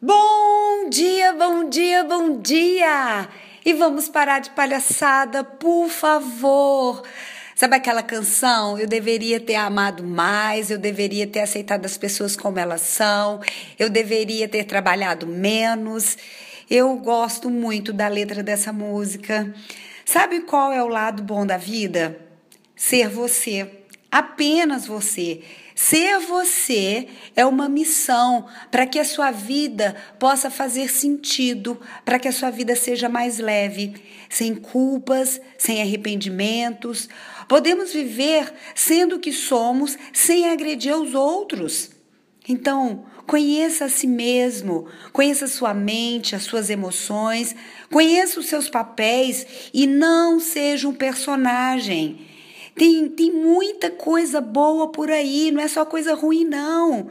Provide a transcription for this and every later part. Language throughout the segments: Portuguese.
Bom dia, bom dia, bom dia! E vamos parar de palhaçada, por favor. Sabe aquela canção? Eu deveria ter amado mais, eu deveria ter aceitado as pessoas como elas são, eu deveria ter trabalhado menos. Eu gosto muito da letra dessa música. Sabe qual é o lado bom da vida? Ser você, apenas você. Ser você é uma missão para que a sua vida possa fazer sentido, para que a sua vida seja mais leve, sem culpas, sem arrependimentos. Podemos viver sendo o que somos sem agredir os outros. Então, conheça a si mesmo, conheça a sua mente, as suas emoções, conheça os seus papéis e não seja um personagem. Tem, tem muita coisa boa por aí, não é só coisa ruim, não.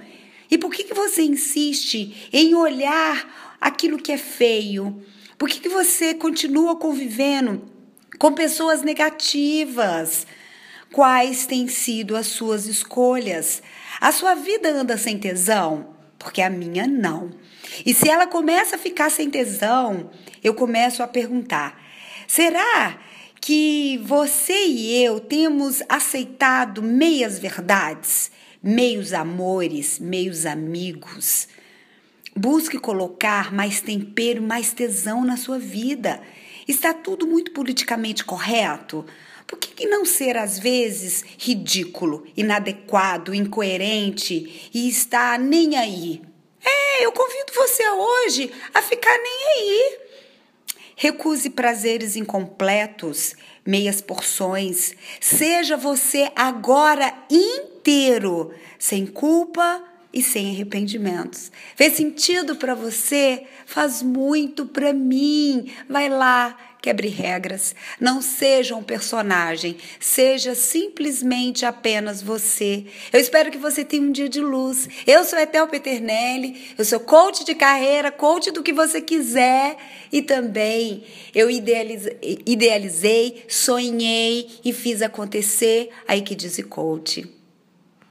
E por que, que você insiste em olhar aquilo que é feio? Por que, que você continua convivendo com pessoas negativas? Quais têm sido as suas escolhas? A sua vida anda sem tesão? Porque a minha não. E se ela começa a ficar sem tesão, eu começo a perguntar: será que você e eu temos aceitado meias verdades, meios amores, meios amigos. Busque colocar mais tempero, mais tesão na sua vida. Está tudo muito politicamente correto? Por que, não ser, às vezes, ridículo, inadequado, incoerente e estar nem aí? É, eu convido você hoje a ficar nem aí. Recuse prazeres incompletos, meias porções. Seja você agora inteiro, sem culpa e sem arrependimentos. Fez sentido para você? Faz muito para mim. Vai lá, quebre regras. Não seja um personagem, seja simplesmente apenas você. Eu espero que você tenha um dia de luz. Eu sou Etel Peternelli, eu sou coach de carreira, coach do que você quiser e também eu idealizei, sonhei e fiz acontecer a Equidize Coach.